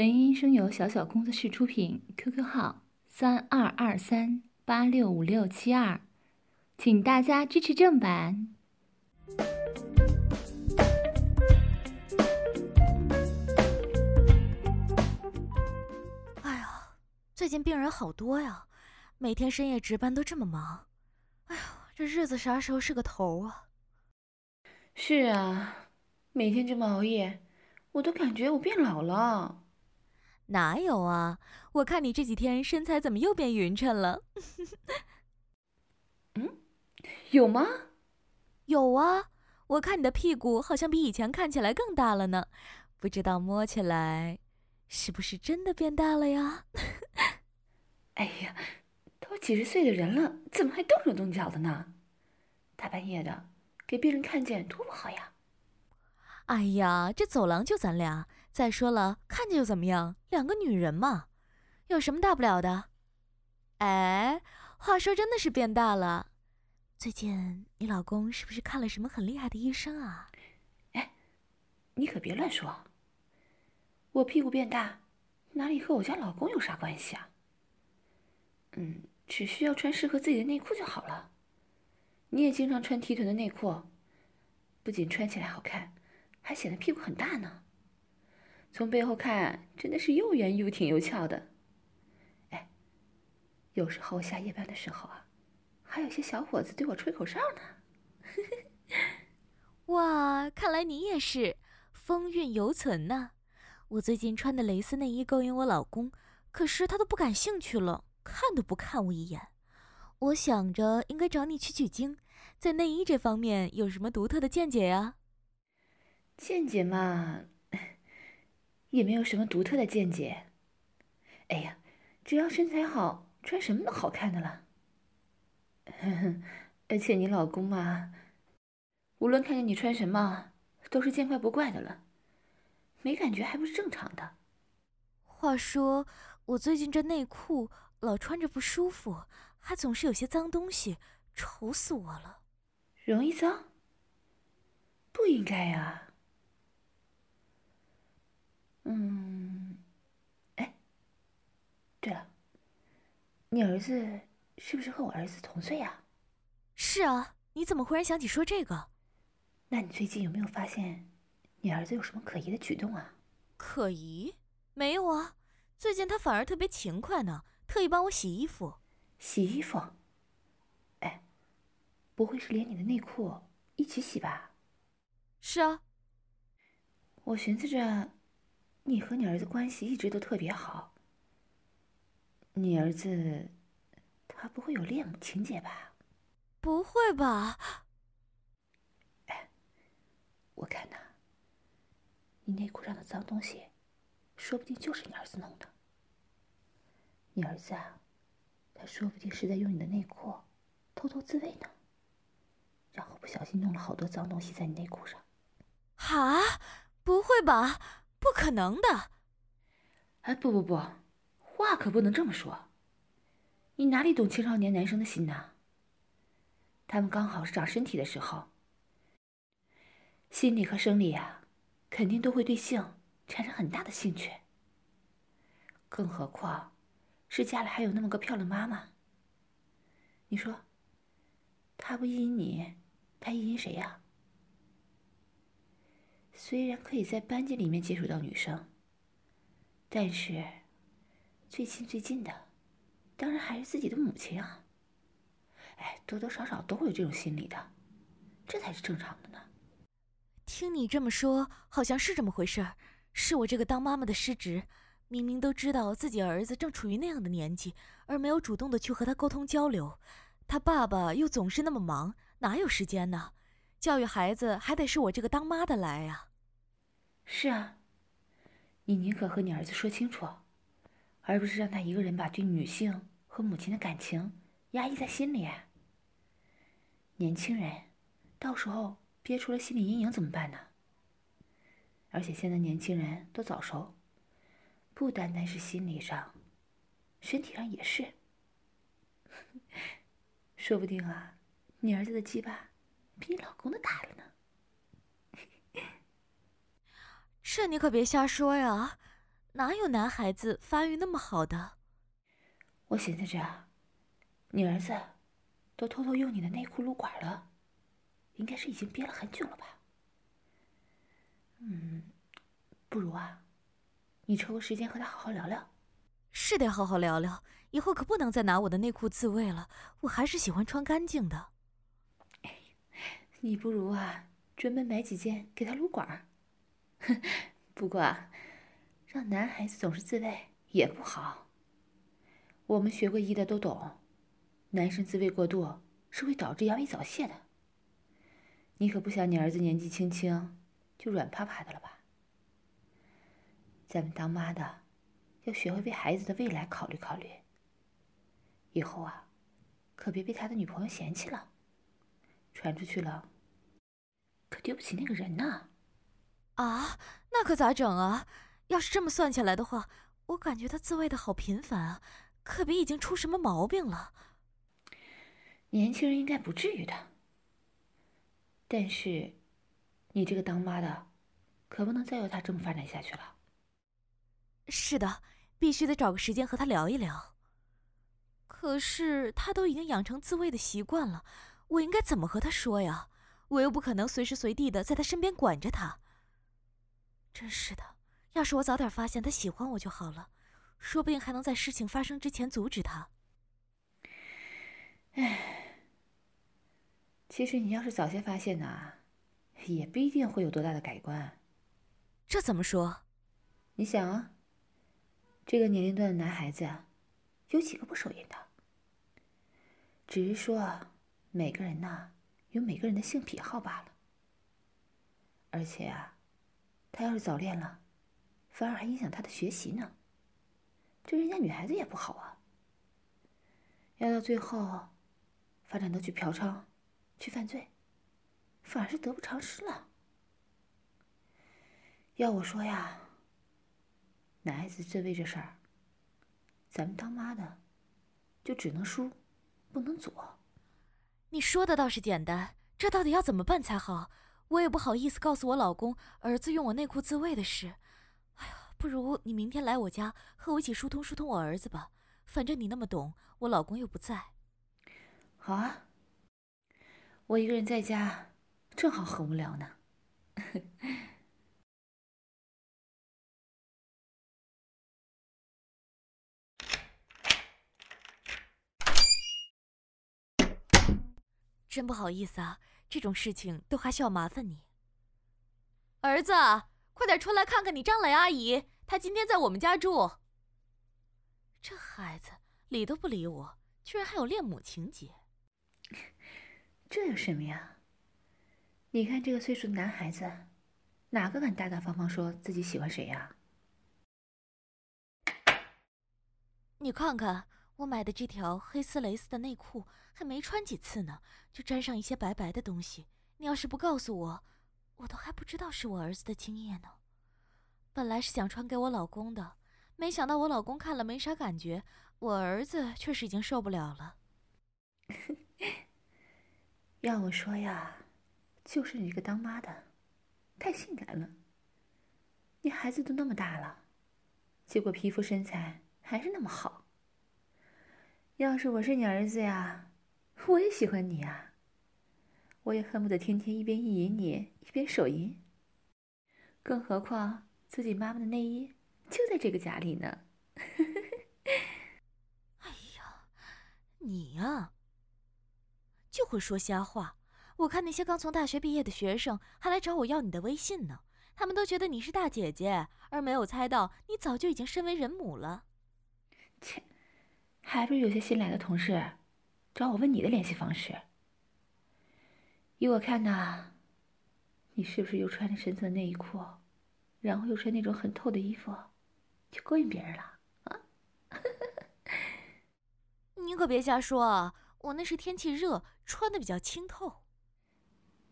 本音声由小小工作室出品，QQ 号三二二三八六五六七二，请大家支持正版。哎呀，最近病人好多呀，每天深夜值班都这么忙，哎呀，这日子啥时候是个头啊？是啊，每天这么熬夜，我都感觉我变老了。哪有啊？我看你这几天身材怎么又变匀称了？嗯，有吗？有啊，我看你的屁股好像比以前看起来更大了呢，不知道摸起来是不是真的变大了呀？哎呀，都几十岁的人了，怎么还动手动脚的呢？大半夜的，给病人看见多不好呀！哎呀，这走廊就咱俩。再说了，看见又怎么样？两个女人嘛，有什么大不了的？哎，话说真的是变大了。最近你老公是不是看了什么很厉害的医生啊？哎，你可别乱说。我屁股变大，哪里和我家老公有啥关系啊？嗯，只需要穿适合自己的内裤就好了。你也经常穿提臀的内裤，不仅穿起来好看，还显得屁股很大呢。从背后看，真的是又圆又挺又翘的。哎，有时候下夜班的时候啊，还有些小伙子对我吹口哨呢。哇，看来你也是风韵犹存呢。我最近穿的蕾丝内衣勾引我老公，可是他都不感兴趣了，看都不看我一眼。我想着应该找你取取经，在内衣这方面有什么独特的见解呀？见解嘛。也没有什么独特的见解。哎呀，只要身材好，穿什么都好看的了。呵呵，而且你老公嘛，无论看见你穿什么，都是见怪不怪的了，没感觉还不是正常的。话说，我最近这内裤老穿着不舒服，还总是有些脏东西，愁死我了。容易脏？不应该呀。嗯，哎，对了，你儿子是不是和我儿子同岁呀？是啊，你怎么忽然想起说这个？那你最近有没有发现你儿子有什么可疑的举动啊？可疑？没有啊，最近他反而特别勤快呢，特意帮我洗衣服。洗衣服？哎，不会是连你的内裤一起洗吧？是啊，我寻思着。你和你儿子关系一直都特别好，你儿子他不会有恋母情节吧？不会吧？哎，我看呐，你内裤上的脏东西，说不定就是你儿子弄的。你儿子啊，他说不定是在用你的内裤偷偷自慰呢，然后不小心弄了好多脏东西在你内裤上。哈？不会吧？不可能的！哎，不不不，话可不能这么说。你哪里懂青少年男生的心呢？他们刚好是长身体的时候，心理和生理呀，肯定都会对性产生很大的兴趣。更何况，是家里还有那么个漂亮妈妈。你说，他不意淫你，他意淫谁呀？虽然可以在班级里面接触到女生，但是最亲最近的，当然还是自己的母亲啊。哎，多多少少都会有这种心理的，这才是正常的呢。听你这么说，好像是这么回事儿。是我这个当妈妈的失职，明明都知道自己儿子正处于那样的年纪，而没有主动的去和他沟通交流。他爸爸又总是那么忙，哪有时间呢？教育孩子还得是我这个当妈的来呀。是啊，你宁可和你儿子说清楚，而不是让他一个人把对女性和母亲的感情压抑在心里。年轻人，到时候憋出了心理阴影怎么办呢？而且现在年轻人都早熟，不单单是心理上，身体上也是。说不定啊，你儿子的鸡巴比你老公的大了呢。这你可别瞎说呀！哪有男孩子发育那么好的？我寻思着，你儿子都偷偷用你的内裤撸管了，应该是已经憋了很久了吧？嗯，不如啊，你抽个时间和他好好聊聊。是得好好聊聊，以后可不能再拿我的内裤自慰了。我还是喜欢穿干净的。你不如啊，专门买几件给他撸管儿。哼 不过啊，让男孩子总是自慰也不好。我们学过医的都懂，男生自慰过度是会导致阳痿早泄的。你可不想你儿子年纪轻轻就软趴趴的了吧？咱们当妈的。要学会为孩子的未来考虑考虑。以后啊，可别被他的女朋友嫌弃了，传出去了，可丢不起那个人呢。啊，那可咋整啊？要是这么算起来的话，我感觉他自慰的好频繁啊，可别已经出什么毛病了。年轻人应该不至于的，但是，你这个当妈的，可不能再由他这么发展下去了。是的。必须得找个时间和他聊一聊。可是他都已经养成自慰的习惯了，我应该怎么和他说呀？我又不可能随时随地的在他身边管着他。真是的，要是我早点发现他喜欢我就好了，说不定还能在事情发生之前阻止他。唉，其实你要是早些发现呢，也不一定会有多大的改观。这怎么说？你想啊。这个年龄段的男孩子，有几个不手淫的？只是说，每个人呐，有每个人的性癖好罢了。而且啊，他要是早恋了，反而还影响他的学习呢。对人家女孩子也不好啊。要到最后，发展到去嫖娼、去犯罪，反而是得不偿失了。要我说呀。男孩子自慰这事儿，咱们当妈的就只能输，不能左。你说的倒是简单，这到底要怎么办才好？我也不好意思告诉我老公儿子用我内裤自慰的事。哎呀，不如你明天来我家和我一起疏通疏通我儿子吧。反正你那么懂，我老公又不在。好啊，我一个人在家，正好很无聊呢。真不好意思啊，这种事情都还需要麻烦你。儿子，快点出来看看你张磊阿姨，她今天在我们家住。这孩子理都不理我，居然还有恋母情节。这有什么呀？你看这个岁数的男孩子，哪个敢大大方方说自己喜欢谁呀？你看看。我买的这条黑丝蕾丝的内裤还没穿几次呢，就沾上一些白白的东西。你要是不告诉我，我都还不知道是我儿子的精液呢。本来是想穿给我老公的，没想到我老公看了没啥感觉，我儿子确实已经受不了了。要我说呀，就是你这个当妈的，太性感了。你孩子都那么大了，结果皮肤身材还是那么好。要是我是你儿子呀，我也喜欢你呀，我也恨不得天天一边意淫你一边手淫。更何况自己妈妈的内衣就在这个家里呢。哎呀，你呀，就会说瞎话。我看那些刚从大学毕业的学生还来找我要你的微信呢，他们都觉得你是大姐姐，而没有猜到你早就已经身为人母了。切。还不是有些新来的同事找我问你的联系方式。依我看呐，你是不是又穿着深色内衣裤，然后又穿那种很透的衣服，去勾引别人了啊？你可别瞎说啊！我那是天气热，穿的比较清透。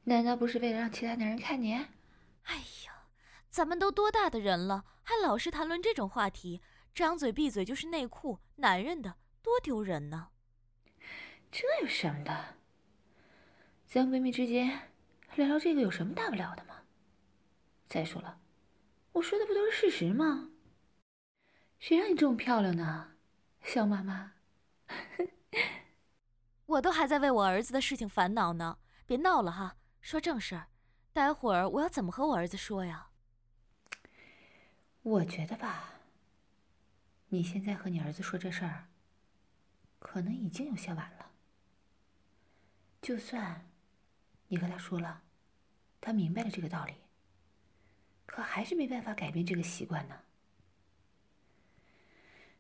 难道不是为了让其他男人看你？哎呀，咱们都多大的人了，还老是谈论这种话题，张嘴闭嘴就是内裤，男人的。多丢人呢！这有什么的？咱闺蜜之间聊聊这个有什么大不了的吗？再说了，我说的不都是事实吗？谁让你这么漂亮呢，小妈妈？我都还在为我儿子的事情烦恼呢，别闹了哈，说正事儿。待会儿我要怎么和我儿子说呀？我觉得吧，你现在和你儿子说这事儿，可能已经有些晚了。就算你和他说了，他明白了这个道理，可还是没办法改变这个习惯呢。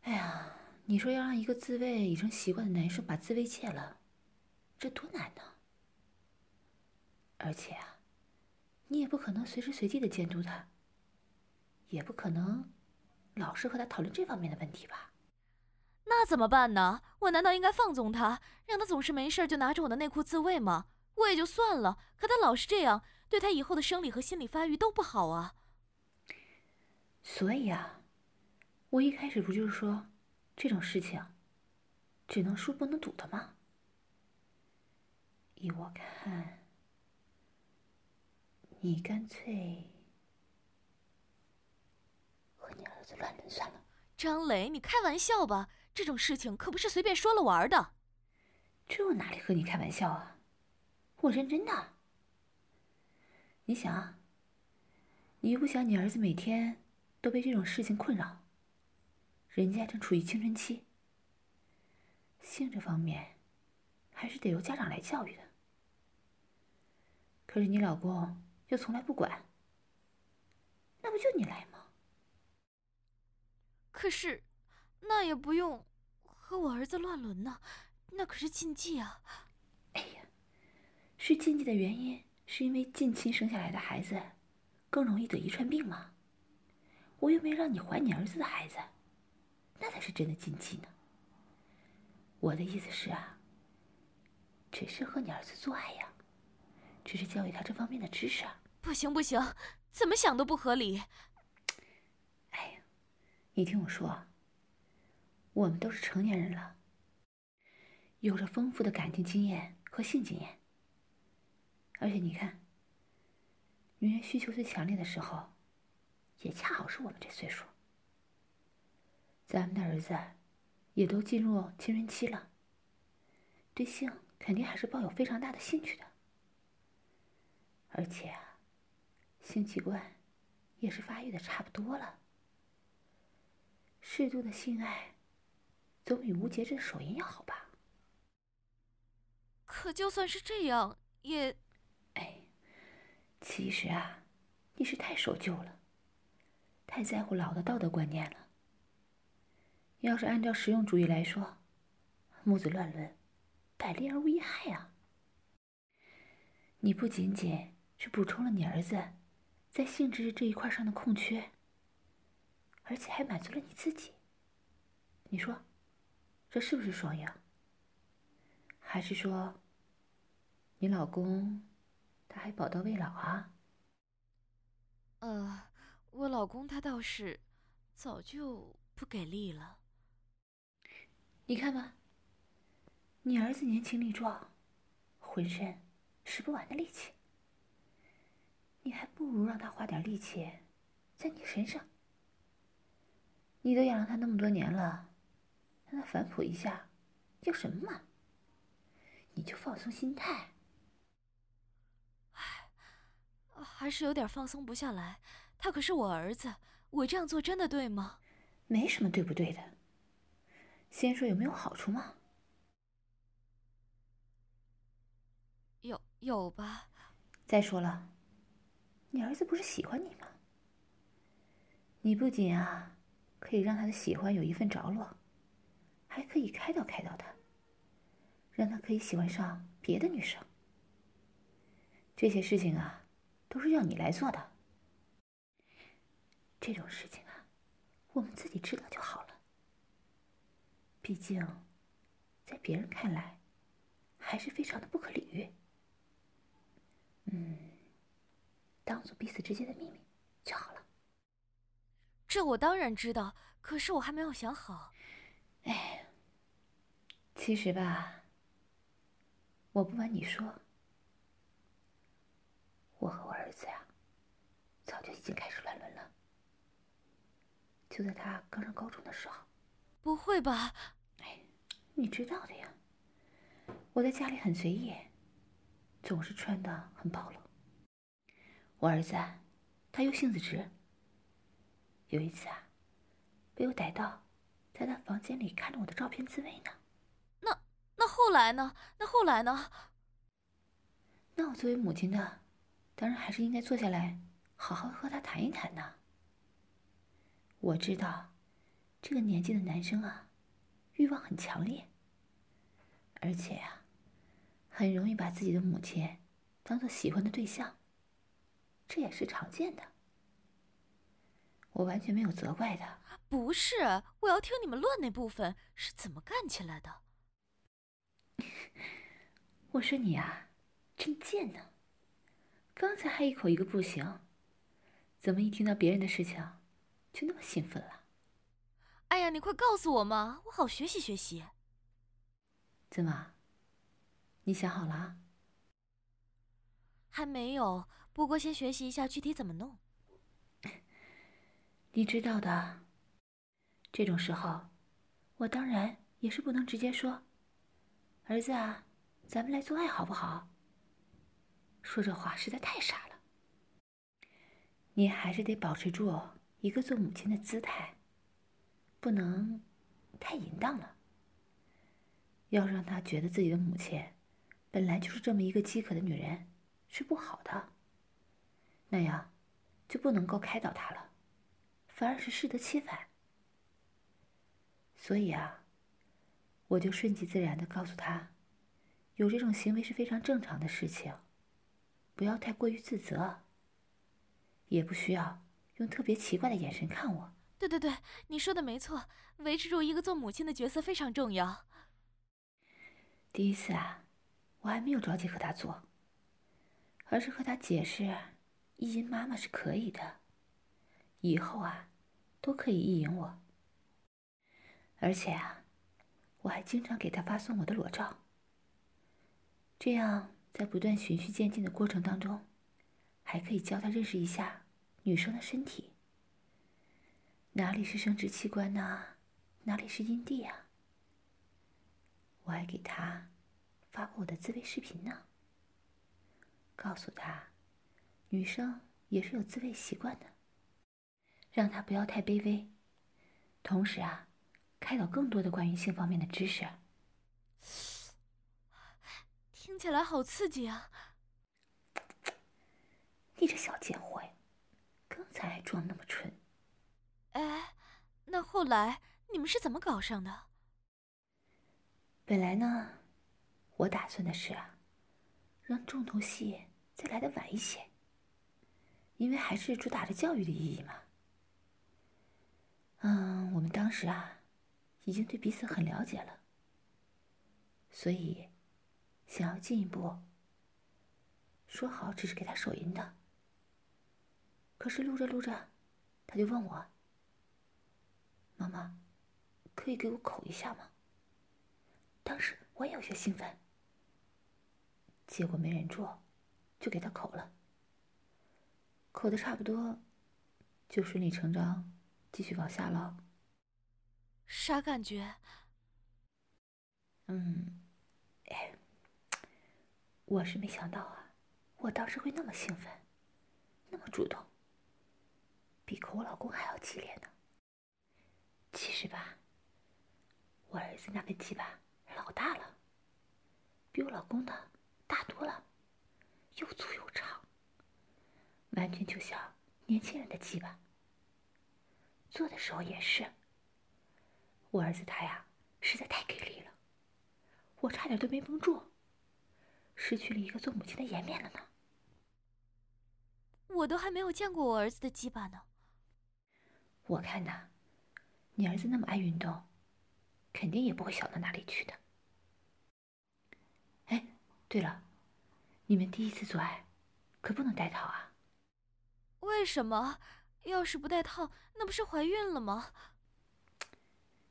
哎呀，你说要让一个自慰已成习惯的男生把自慰戒了，这多难呢？而且啊，你也不可能随时随地的监督他，也不可能老是和他讨论这方面的问题吧？那怎么办呢？我难道应该放纵他，让他总是没事就拿着我的内裤自慰吗？我也就算了，可他老是这样，对他以后的生理和心理发育都不好啊。所以啊，我一开始不就是说，这种事情只能输不能赌的吗？依我看，你干脆和你儿子乱伦算了。张磊，你开玩笑吧？这种事情可不是随便说了玩的。这我哪里和你开玩笑啊？我认真的。你想啊，你又不想你儿子每天都被这种事情困扰，人家正处于青春期，性这方面还是得由家长来教育的。可是你老公又从来不管，那不就你来吗？可是，那也不用和我儿子乱伦呢，那可是禁忌啊。哎呀，是禁忌的原因，是因为近亲生下来的孩子更容易得遗传病吗？我又没让你怀你儿子的孩子，那才是真的禁忌呢。我的意思是啊，只是和你儿子做爱呀，只是教育他这方面的知识。不行不行，怎么想都不合理。哎呀，你听我说，我们都是成年人了，有着丰富的感情经验和性经验，而且你看，女人需求最强烈的时候。也恰好是我们这岁数，咱们的儿子也都进入青春期了，对性肯定还是抱有非常大的兴趣的，而且啊，性器官也是发育的差不多了，适度的性爱总比无节制的手淫要好吧？可就算是这样，也……哎，其实啊，你是太守旧了。太在乎老的道德观念了。要是按照实用主义来说，母子乱伦，百利而无一害啊。你不仅仅是补充了你儿子在性知识这一块上的空缺，而且还满足了你自己。你说，这是不是双赢？还是说，你老公他还宝刀未老啊？呃。我老公他倒是早就不给力了。你看吧，你儿子年轻力壮，浑身使不完的力气，你还不如让他花点力气在你身上。你都养了他那么多年了，让他反哺一下，要什么嘛？你就放松心态。唉，还是有点放松不下来。他可是我儿子，我这样做真的对吗？没什么对不对的。先说有没有好处吗？有有吧。再说了，你儿子不是喜欢你吗？你不仅啊，可以让他的喜欢有一份着落，还可以开导开导他，让他可以喜欢上别的女生。这些事情啊，都是要你来做的。这种事情啊，我们自己知道就好了。毕竟，在别人看来，还是非常的不可理喻。嗯，当做彼此之间的秘密就好了。这我当然知道，可是我还没有想好。哎，其实吧，我不瞒你说，我和我儿子呀，早就已经开始乱伦了。就在他刚上高中的时候。不会吧？哎，你知道的呀。我在家里很随意，总是穿的很暴露。我儿子，他又性子直。有一次啊，被我逮到，在他房间里看着我的照片自慰呢。那那后来呢？那后来呢？那我作为母亲的，当然还是应该坐下来，好好和他谈一谈呢。我知道，这个年纪的男生啊，欲望很强烈，而且呀、啊，很容易把自己的母亲当做喜欢的对象，这也是常见的。我完全没有责怪他。不是，我要听你们论那部分是怎么干起来的。我说你啊，真贱呢！刚才还一口一个不行，怎么一听到别人的事情，就那么兴奋了？哎呀，你快告诉我嘛，我好学习学习。怎么？你想好了？还没有，不过先学习一下具体怎么弄。你知道的，这种时候，我当然也是不能直接说：“儿子啊，咱们来做爱好不好？”说这话实在太傻了。你还是得保持住一个做母亲的姿态，不能太淫荡了。要让他觉得自己的母亲本来就是这么一个饥渴的女人，是不好的。那样就不能够开导他了。反而是适得其反，所以啊，我就顺其自然的告诉他，有这种行为是非常正常的事情，不要太过于自责，也不需要用特别奇怪的眼神看我。对对对，你说的没错，维持住一个做母亲的角色非常重要。第一次啊，我还没有着急和他做，而是和他解释，意淫妈妈是可以的。以后啊，都可以意淫我。而且啊，我还经常给他发送我的裸照。这样，在不断循序渐进的过程当中，还可以教他认识一下女生的身体。哪里是生殖器官呐？哪里是阴蒂啊？我还给他发过我的自慰视频呢，告诉他，女生也是有自慰习惯的。让他不要太卑微，同时啊，开导更多的关于性方面的知识。听起来好刺激啊！你这小贱货呀，刚才还装那么纯。哎，那后来你们是怎么搞上的？本来呢，我打算的是啊，让重头戏再来的晚一些，因为还是主打着教育的意义嘛。嗯，我们当时啊，已经对彼此很了解了，所以想要进一步，说好只是给他手淫的。可是录着录着，他就问我：“妈妈，可以给我口一下吗？”当时我也有些兴奋，结果没忍住，就给他口了。口的差不多，就顺理成章。继续往下唠，啥感觉？嗯，哎，我是没想到啊，我当时会那么兴奋，那么主动，比口我老公还要激烈呢。其实吧，我儿子那个鸡巴老大了，比我老公的大多了，又粗又长，完全就像年轻人的鸡巴。做的时候也是，我儿子他呀，实在太给力了，我差点都没绷住，失去了一个做母亲的颜面了呢。我都还没有见过我儿子的鸡巴呢。我看呐，你儿子那么爱运动，肯定也不会小到哪里去的。哎，对了，你们第一次做爱，可不能戴套啊。为什么？要是不戴套，那不是怀孕了吗？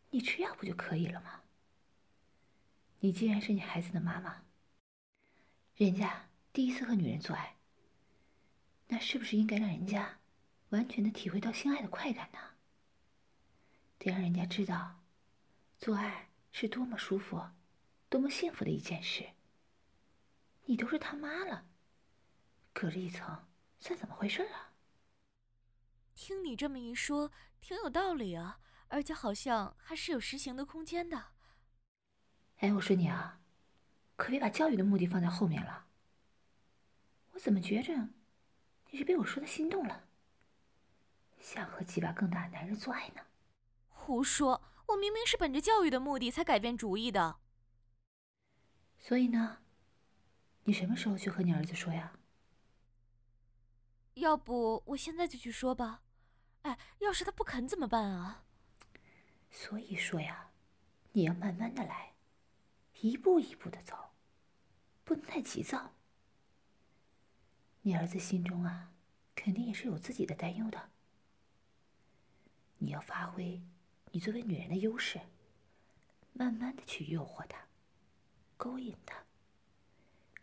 你吃药不就可以了吗？你既然是你孩子的妈妈，人家第一次和女人做爱，那是不是应该让人家完全的体会到性爱的快感呢？得让人家知道，做爱是多么舒服、多么幸福的一件事。你都是他妈了，隔着一层，算怎么回事啊？听你这么一说，挺有道理啊，而且好像还是有实行的空间的。哎，我说你啊，可别把教育的目的放在后面了。我怎么觉着你是被我说的心动了，想和几把更大的男人做爱呢？胡说！我明明是本着教育的目的才改变主意的。所以呢，你什么时候去和你儿子说呀？要不我现在就去说吧。哎，要是他不肯怎么办啊？所以说呀，你要慢慢的来，一步一步的走，不能太急躁。你儿子心中啊，肯定也是有自己的担忧的。你要发挥。你作为女人的优势，慢慢的去诱惑他，勾引他，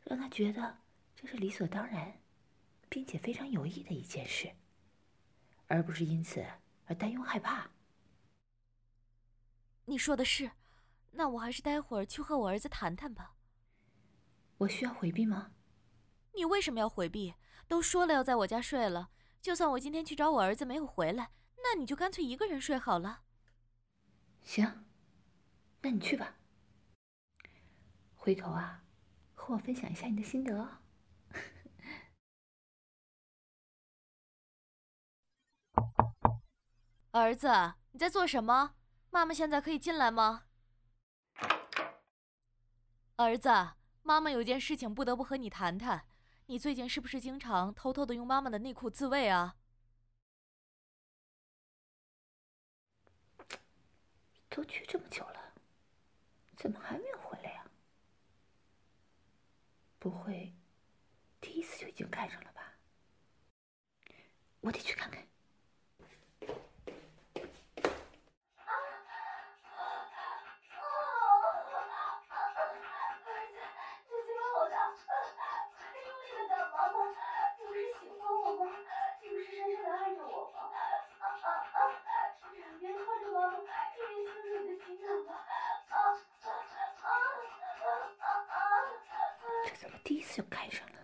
让他觉得这是理所当然，并且非常有益的一件事，而不是因此而担忧害怕。你说的是，那我还是待会儿去和我儿子谈谈吧。我需要回避吗？你为什么要回避？都说了要在我家睡了，就算我今天去找我儿子没有回来，那你就干脆一个人睡好了。行，那你去吧。回头啊，和我分享一下你的心得哦。儿子，你在做什么？妈妈现在可以进来吗？儿子，妈妈有件事情不得不和你谈谈。你最近是不是经常偷偷的用妈妈的内裤自慰啊？都去这么久了，怎么还没有回来呀？不会，第一次就已经看上了吧？我得去看看。就开上了，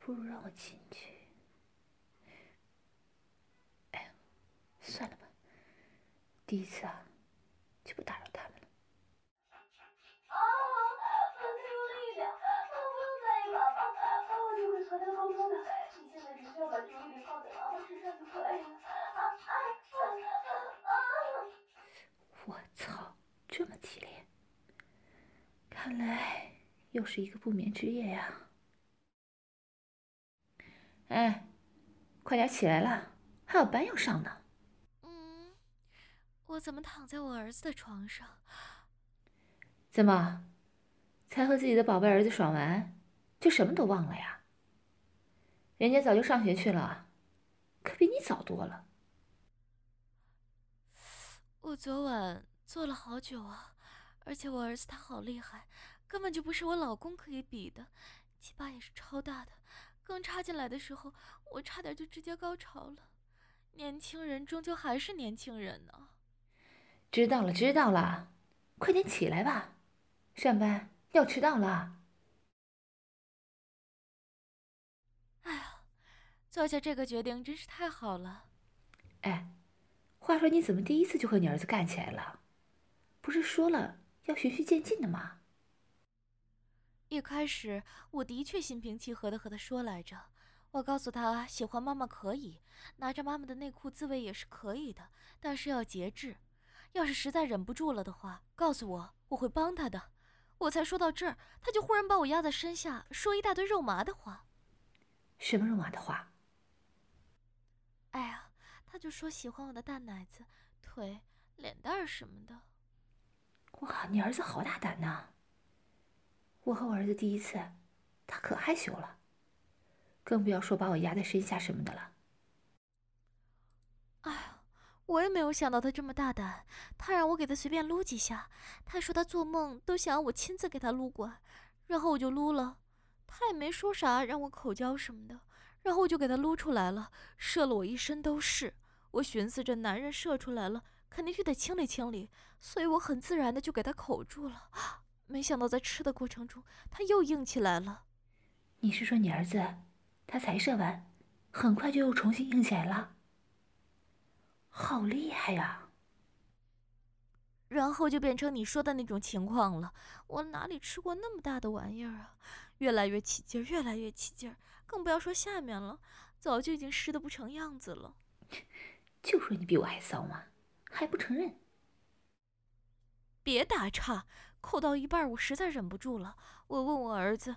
不如让我进去。哎，算了吧，第一次啊，就不打扰他们又是一个不眠之夜呀！哎，快点起来了，还有班要上呢。嗯，我怎么躺在我儿子的床上？怎么，才和自己的宝贝儿子爽完，就什么都忘了呀？人家早就上学去了，可比你早多了。我昨晚做了好久啊，而且我儿子他好厉害。根本就不是我老公可以比的，鸡巴也是超大的。刚插进来的时候，我差点就直接高潮了。年轻人终究还是年轻人呢。知道了，知道了，快点起来吧，上班要迟到了。哎呀，做下这个决定真是太好了。哎，话说你怎么第一次就和你儿子干起来了？不是说了要循序渐进的吗？一开始我的确心平气和的和他说来着，我告诉他喜欢妈妈可以，拿着妈妈的内裤自慰也是可以的，但是要节制。要是实在忍不住了的话，告诉我，我会帮他的。我才说到这儿，他就忽然把我压在身下，说一大堆肉麻的话。什么肉麻的话？哎呀，他就说喜欢我的大奶子、腿、脸蛋儿什么的。哇，你儿子好大胆呐！我和我儿子第一次，他可害羞了，更不要说把我压在身下什么的了。哎呀，我也没有想到他这么大胆，他让我给他随便撸几下，他说他做梦都想要我亲自给他撸过，然后我就撸了，他也没说啥，让我口交什么的，然后我就给他撸出来了，射了我一身都是，我寻思着，男人射出来了，肯定就得清理清理，所以我很自然的就给他口住了。没想到在吃的过程中，他又硬起来了。你是说你儿子，他才射完，很快就又重新硬起来了？好厉害呀！然后就变成你说的那种情况了。我哪里吃过那么大的玩意儿啊？越来越起劲儿，越来越起劲儿，更不要说下面了，早就已经湿的不成样子了。就说你比我还骚嘛，还不承认？别打岔，扣到一半，我实在忍不住了。我问我儿子：“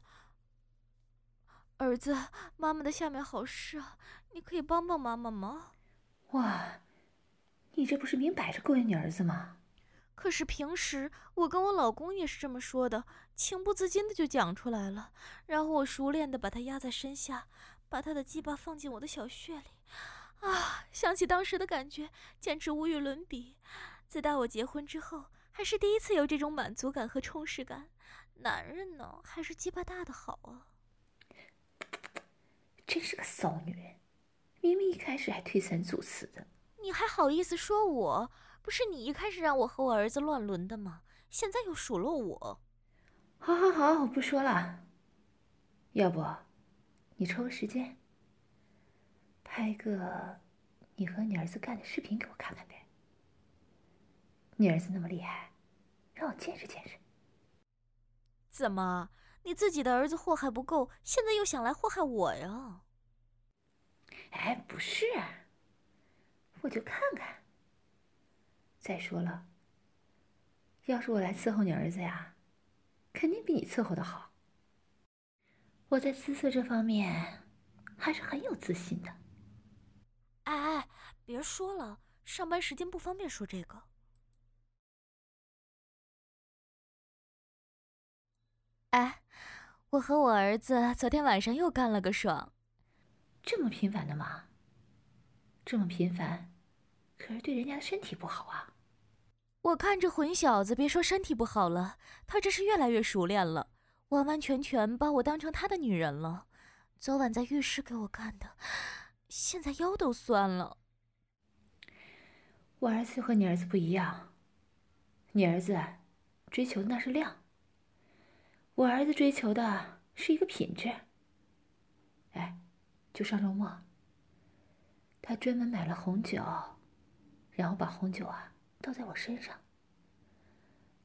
儿子，妈妈的下面好湿啊，你可以帮帮妈妈吗？”哇，你这不是明摆着勾引你儿子吗？可是平时我跟我老公也是这么说的，情不自禁的就讲出来了。然后我熟练的把他压在身下，把他的鸡巴放进我的小穴里，啊，想起当时的感觉，简直无与伦比。自打我结婚之后，还是第一次有这种满足感和充实感。男人呢，还是鸡巴大的好啊！真是个骚女人，明明一开始还推三阻四的。你还好意思说我？不是你一开始让我和我儿子乱伦的吗？现在又数落我。好好好，我不说了。要不，你抽个时间，拍个你和你儿子干的视频给我看看呗。你儿子那么厉害，让我见识见识。怎么，你自己的儿子祸害不够，现在又想来祸害我呀？哎，不是，我就看看。再说了，要是我来伺候你儿子呀，肯定比你伺候的好。我在姿色这方面还是很有自信的。哎哎，别说了，上班时间不方便说这个。哎，我和我儿子昨天晚上又干了个爽。这么频繁的吗？这么频繁？可是对人家的身体不好啊！我看这混小子，别说身体不好了，他这是越来越熟练了，完完全全把我当成他的女人了。昨晚在浴室给我干的，现在腰都酸了。我儿子和你儿子不一样，你儿子追求的那是量，我儿子追求的是一个品质。哎，就上周末，他专门买了红酒。然后把红酒啊倒在我身上，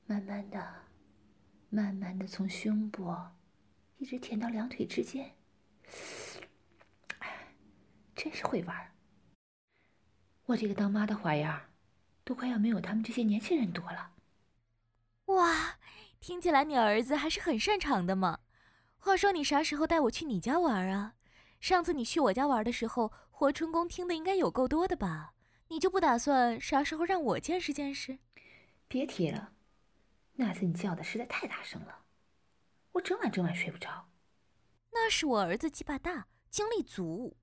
慢慢的、慢慢的从胸部一直舔到两腿之间，哎，真是会玩儿。我这个当妈的花样，都快要没有他们这些年轻人多了。哇，听起来你儿子还是很擅长的嘛。话说你啥时候带我去你家玩啊？上次你去我家玩的时候，活春宫听的应该有够多的吧？你就不打算啥时候让我见识见识？别提了，那次你叫的实在太大声了，我整晚整晚睡不着。那是我儿子鸡巴大，精力足。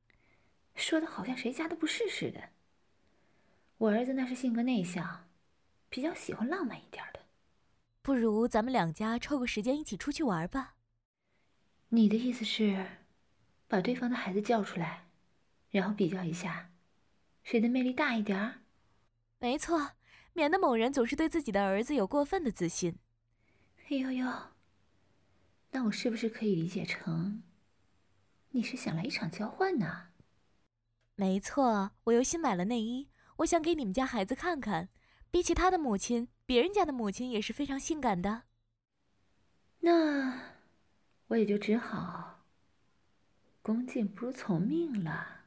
说的好像谁家都不是似的。我儿子那是性格内向，比较喜欢浪漫一点的。不如咱们两家抽个时间一起出去玩吧。你的意思是，把对方的孩子叫出来，然后比较一下。谁的魅力大一点儿？没错，免得某人总是对自己的儿子有过分的自信。哎呦呦，那我是不是可以理解成，你是想来一场交换呢？没错，我又新买了内衣，我想给你们家孩子看看，比起他的母亲，别人家的母亲也是非常性感的。那我也就只好恭敬不如从命了。